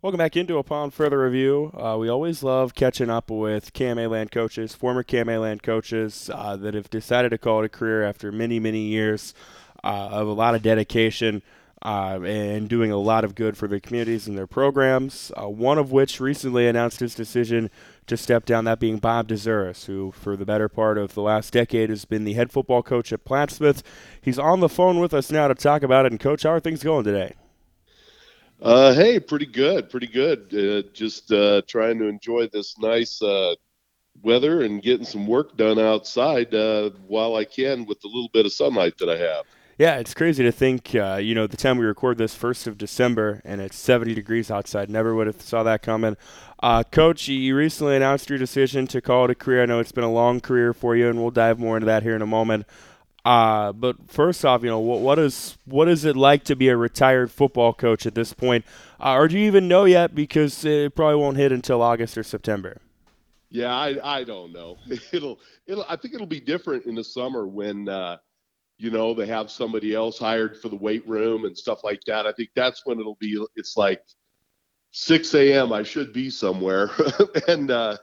Welcome back into Upon Further Review. Uh, we always love catching up with KMA land coaches, former KMA land coaches uh, that have decided to call it a career after many, many years uh, of a lot of dedication uh, and doing a lot of good for their communities and their programs. Uh, one of which recently announced his decision to step down, that being Bob Dzuris, who for the better part of the last decade has been the head football coach at Plattsmouth. He's on the phone with us now to talk about it. And, Coach, how are things going today? Uh, hey, pretty good, pretty good. Uh, just uh, trying to enjoy this nice uh, weather and getting some work done outside uh, while I can with the little bit of sunlight that I have. Yeah, it's crazy to think, uh, you know, the time we record this, 1st of December, and it's 70 degrees outside. Never would have saw that coming. Coach, you recently announced your decision to call it a career. I know it's been a long career for you, and we'll dive more into that here in a moment. Uh, but first off, you know, what, what is what is it like to be a retired football coach at this point? Uh, or do you even know yet? Because it probably won't hit until August or September. Yeah, I, I don't know. It'll it'll I think it'll be different in the summer when uh, you know they have somebody else hired for the weight room and stuff like that. I think that's when it'll be. It's like 6 a.m. I should be somewhere, and uh,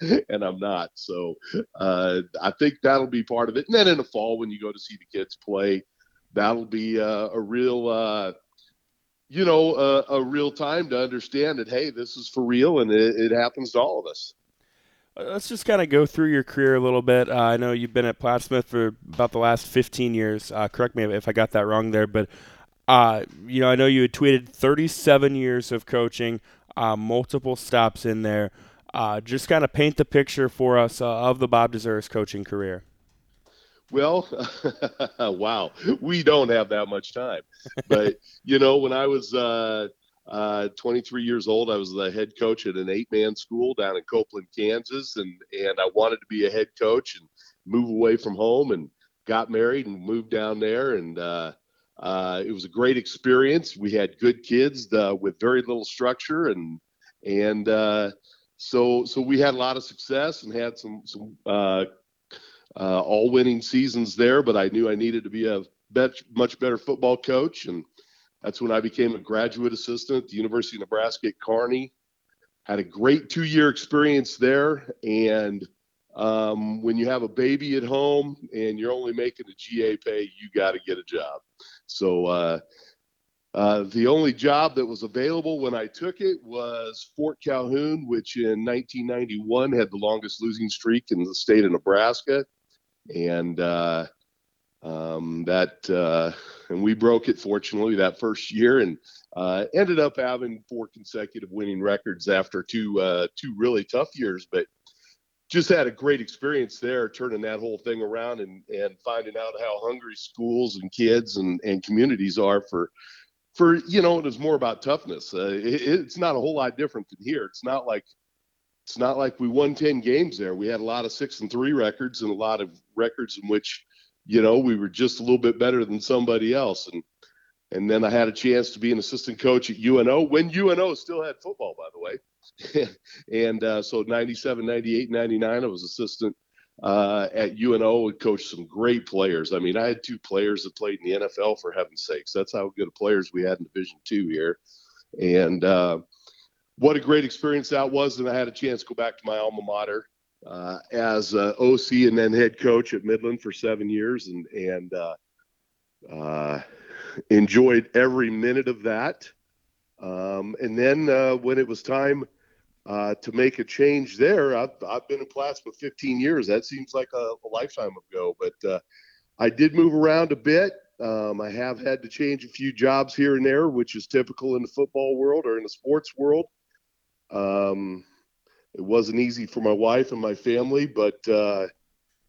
and I'm not. So uh, I think that'll be part of it. And then in the fall, when you go to see the kids play, that'll be uh, a real, uh, you know, a real time to understand that hey, this is for real, and it, it happens to all of us. Uh, let's just kind of go through your career a little bit. Uh, I know you've been at Plattsmouth for about the last 15 years. correct me if I got that wrong there, but uh, you know, I know you had tweeted 37 years of coaching, uh, multiple stops in there. Uh, just kind of paint the picture for us uh, of the Bob Dzuris coaching career. Well, wow, we don't have that much time. But, you know, when I was uh, uh, 23 years old, I was the head coach at an eight man school down in Copeland, Kansas. And, and I wanted to be a head coach and move away from home and got married and moved down there. And, uh, it was a great experience. We had good kids uh, with very little structure, and and uh, so so we had a lot of success and had some some uh, uh, all winning seasons there. But I knew I needed to be a bet, much better football coach, and that's when I became a graduate assistant at the University of Nebraska at Kearney. Had a great two year experience there, and um, when you have a baby at home and you're only making a GA pay, you got to get a job. So uh, uh, the only job that was available when I took it was Fort Calhoun, which in 1991 had the longest losing streak in the state of Nebraska, and uh, um, that uh, and we broke it fortunately that first year and uh, ended up having four consecutive winning records after two uh, two really tough years, but just had a great experience there turning that whole thing around and and finding out how hungry schools and kids and and communities are for for you know it is more about toughness. Uh, it, it's not a whole lot different than here. It's not like it's not like we won 10 games there. We had a lot of six and three records and a lot of records in which you know we were just a little bit better than somebody else. And and then I had a chance to be an assistant coach at UNO when UNO still had football, by the way. and uh, so 97, 98, 99, I was assistant uh, at UNO and coached some great players. I mean, I had two players that played in the NFL for heaven's sakes. That's how good of players we had in Division Two here. And uh, what a great experience that was. And I had a chance to go back to my alma mater uh, as OC and then head coach at Midland for seven years. And, and, uh, uh, enjoyed every minute of that. Um, and then uh, when it was time uh, to make a change there, I've, I've been in Plattsmouth 15 years. That seems like a, a lifetime ago, but uh, I did move around a bit. Um, I have had to change a few jobs here and there, which is typical in the football world or in the sports world. Um, it wasn't easy for my wife and my family, but uh,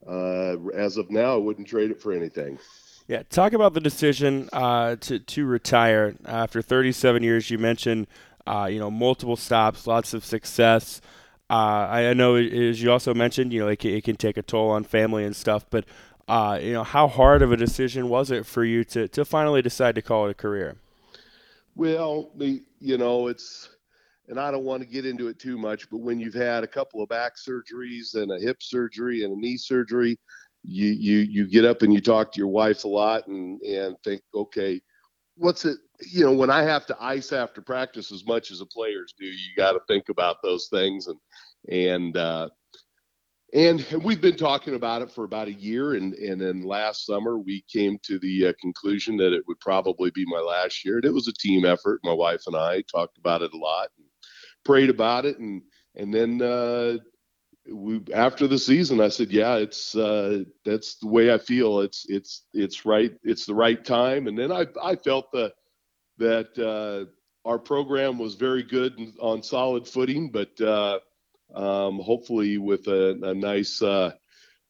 uh, as of now, I wouldn't trade it for anything. Yeah, talk about the decision uh, to to retire after 37 years. You mentioned, uh, you know, multiple stops, lots of success. Uh, I know, as you also mentioned, you know, it can, it can take a toll on family and stuff. But uh, you know, how hard of a decision was it for you to to finally decide to call it a career? Well, the you know, it's and I don't want to get into it too much, but when you've had a couple of back surgeries and a hip surgery and a knee surgery, you you you get up and you talk to your wife a lot and and think okay what's it you know, when I have to ice after practice as much as the players do, you got to think about those things. And, and, uh, and we've been talking about it for about a year. And, and then last summer, we came to the uh, conclusion that it would probably be my last year. And it was a team effort. My wife and I talked about it a lot and prayed about it. And, and then, uh, we after the season i said yeah it's uh that's the way i feel it's it's it's right it's the right time and then i i felt the that uh, our program was very good and on solid footing, but uh, um, hopefully with a, a nice, uh,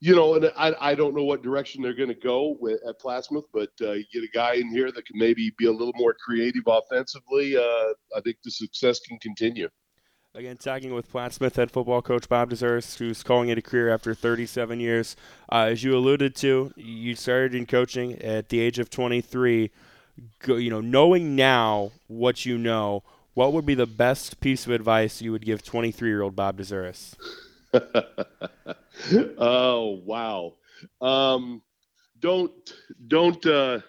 you know, and I, I don't know what direction they're going to go with, at Plattsmouth, but uh, you get a guy in here that can maybe be a little more creative offensively. Uh, I think the success can continue. Again, talking with Plattsmouth head football coach Bob Dzuris, who's calling it a career after 37 years. Uh, as you alluded to, you started in coaching at the age of 23 go, you know, knowing now what you know, what would be the best piece of advice you would give 23 year old Bob Dzuris? oh wow! Um, don't don't uh,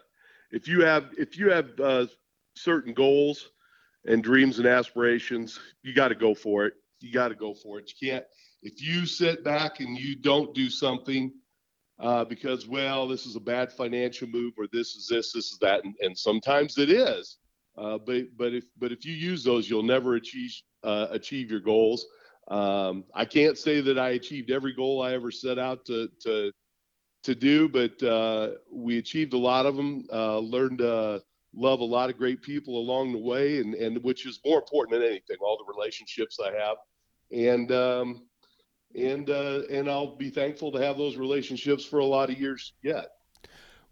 if you have if you have uh, certain goals and dreams and aspirations, you got to go for it. You got to go for it. You can't if you sit back and you don't do something uh, because well this is a bad financial move or this is this this is that and, and sometimes it is uh, but but if but if you use those you'll never achieve uh, achieve your goals um, I can't say that I achieved every goal I ever set out to to to do but uh, we achieved a lot of them uh, learned to love a lot of great people along the way and and which is more important than anything all the relationships I have and um, and uh, and I'll be thankful to have those relationships for a lot of years yet.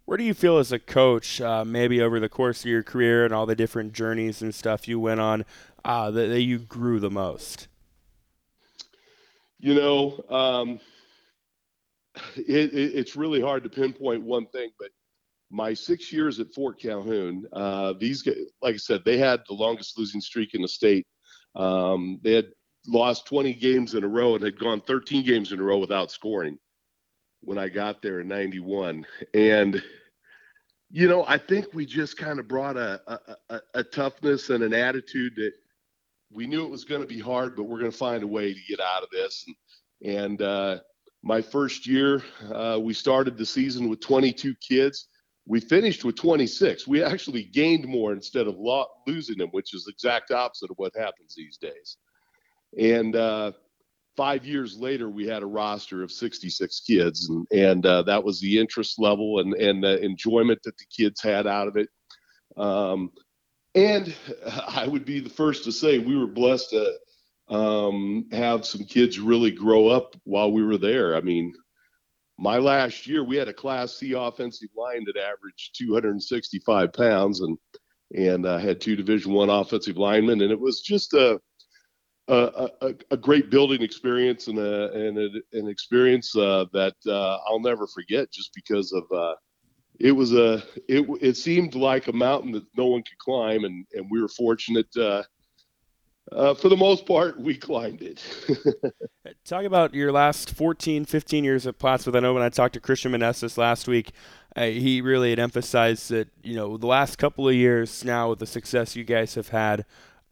Where do you feel as a coach, uh, maybe over the course of your career and all the different journeys and stuff you went on, uh, that, that, you grew the most? You know, um, it, it, it's really hard to pinpoint one thing, but my six years at Fort Calhoun, uh, these guys, like I said, they had the longest losing streak in the state. Um, they had lost 20 games in a row and had gone 13 games in a row without scoring when I got there in 91. And, you know, I think we just kind of brought a, a, a, a toughness and an attitude that we knew it was going to be hard, but we're going to find a way to get out of this. And, and uh, my first year, uh, we started the season with 22 kids. We finished with 26. We actually gained more instead of lo- losing them, which is the exact opposite of what happens these days. And uh, five years later, we had a roster of 66 kids, and, and uh, that was the interest level and, and the enjoyment that the kids had out of it. Um, and I would be the first to say we were blessed to um, have some kids really grow up while we were there. I mean, my last year, we had a Class C offensive line that averaged 265 pounds, and and uh, had two Division One offensive linemen, and it was just a a, a, a, great building experience and, a, and a, an experience uh, that uh, I'll never forget just because of uh, it was a it, it seemed like a mountain that no one could climb. And, and we were fortunate uh, for the most part we climbed it talk about your last 14 15 years at Plattsmouth. I know when I talked to Christian Manessis last week uh, he really had emphasized that you know the last couple of years now with the success you guys have had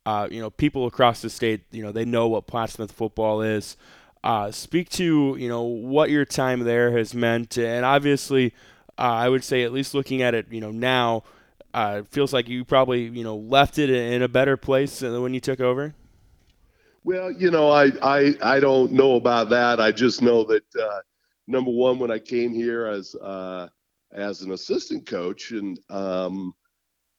uh, you know, people across the state, you know, they know what Plattsmouth football is. Uh, speak to, you know, what your time there has meant. And obviously, uh, I would say, at least looking at it, you know, now, uh, it feels like you probably, you know, left it in a better place when you took over. Well, you know, I, I, I don't know about that. I just know that, uh, number one, when I came here as, uh, as an assistant coach and, um,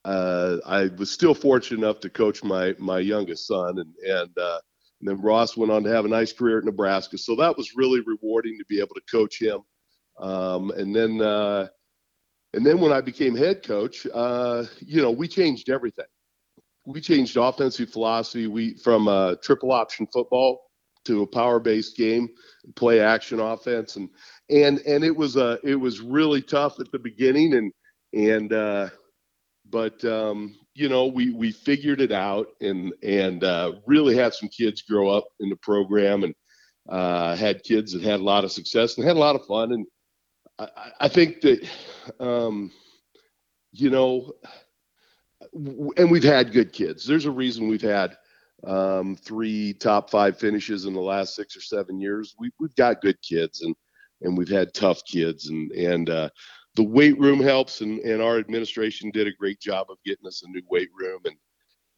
uh, I was still fortunate enough to coach my my youngest son, and and, uh, and, then Ross went on to have a nice career at Nebraska. So that was really rewarding to be able to coach him. Um, and then uh, and then when I became head coach, uh, you know, we changed everything. We changed offensive philosophy. We from a triple option football to a power based game, play action offense, and and and it was a it was really tough at the beginning, and and uh, but um, you know we we figured it out and and uh, really had some kids grow up in the program and uh, had kids that had a lot of success and had a lot of fun and I, I think that um, you know and we've had good kids. There's a reason we've had um, three top five finishes in the last six or seven years. We, we've got good kids and and we've had tough kids and and uh, the weight room helps and, and our administration did a great job of getting us a new weight room and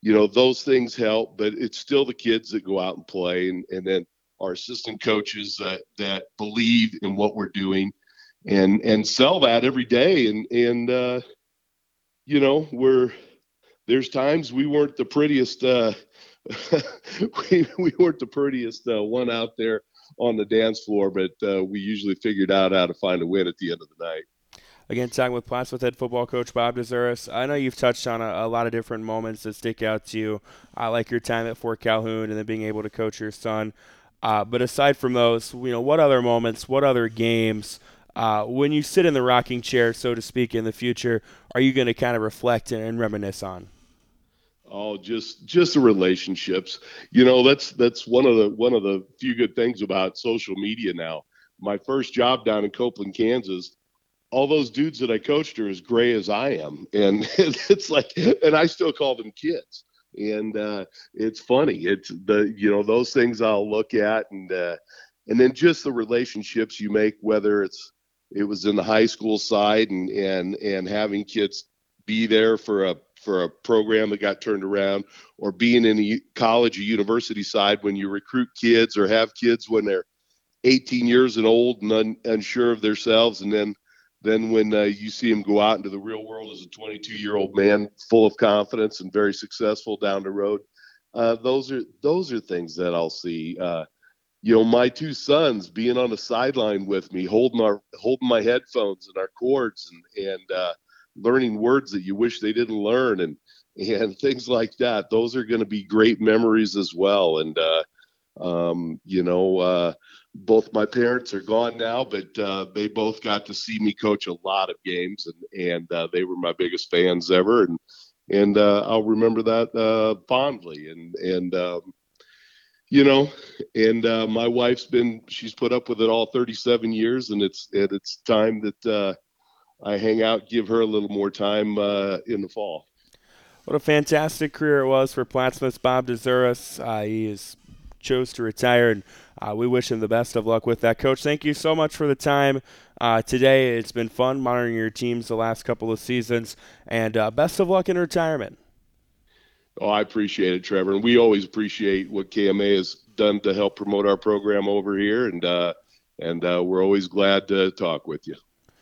you know those things help but it's still the kids that go out and play and, and then our assistant coaches that that believe in what we're doing and and sell that every day and and uh, you know we're there's times we weren't the prettiest uh, we, we weren't the prettiest uh, one out there on the dance floor but uh, we usually figured out how to find a win at the end of the night Again, talking with Plattsmouth head football coach Bob Dzuris. I know you've touched on a, a, lot of different moments that stick out to you, uh, like your time at Fort Calhoun and then being able to coach your son. Uh, but aside from those, you know, what other moments, what other games, uh, when you sit in the rocking chair, so to speak, in the future, are you going to kind of reflect and reminisce on? Oh, just just the relationships. You know, that's that's one of the one of the few good things about social media now. My first job down in Copeland, Kansas, all those dudes that I coached are as gray as I am, and it's like, and I still call them kids, and uh, it's funny. It's the you know those things I'll look at, and uh, and then just the relationships you make, whether it's it was in the high school side and and and having kids be there for a for a program that got turned around or being in a college or university side when you recruit kids or have kids when they're 18 years and old and un, unsure of themselves and then then when uh, you see him go out into the real world as a 22 year old man, full of confidence and very successful down the road, uh, those are those are things that I'll see. Uh, you know, my two sons being on the sideline with me, holding our holding my headphones and our cords, and and uh, learning words that you wish they didn't learn, and and things like that. Those are going to be great memories as well. And uh, um, you know, uh, both my parents are gone now, but uh, they both got to see me coach a lot of games, and and uh, they were my biggest fans ever, and and uh, I'll remember that uh, fondly, and and um, you know, and uh, my wife's been she's put up with it all 37 years, and it's and it's time that uh, I hang out, give her a little more time in the fall. What a fantastic career it was for Plattsmouth's Bob Dzuris. he is chose to retire, and uh, we wish him the best of luck with that. Coach, thank you so much for the time uh, today. It's been fun monitoring your teams the last couple of seasons, and uh, best of luck in retirement. Oh, I appreciate it, Trevor, and we always appreciate what KMA has done to help promote our program over here, and uh, and uh, we're always glad to talk with you.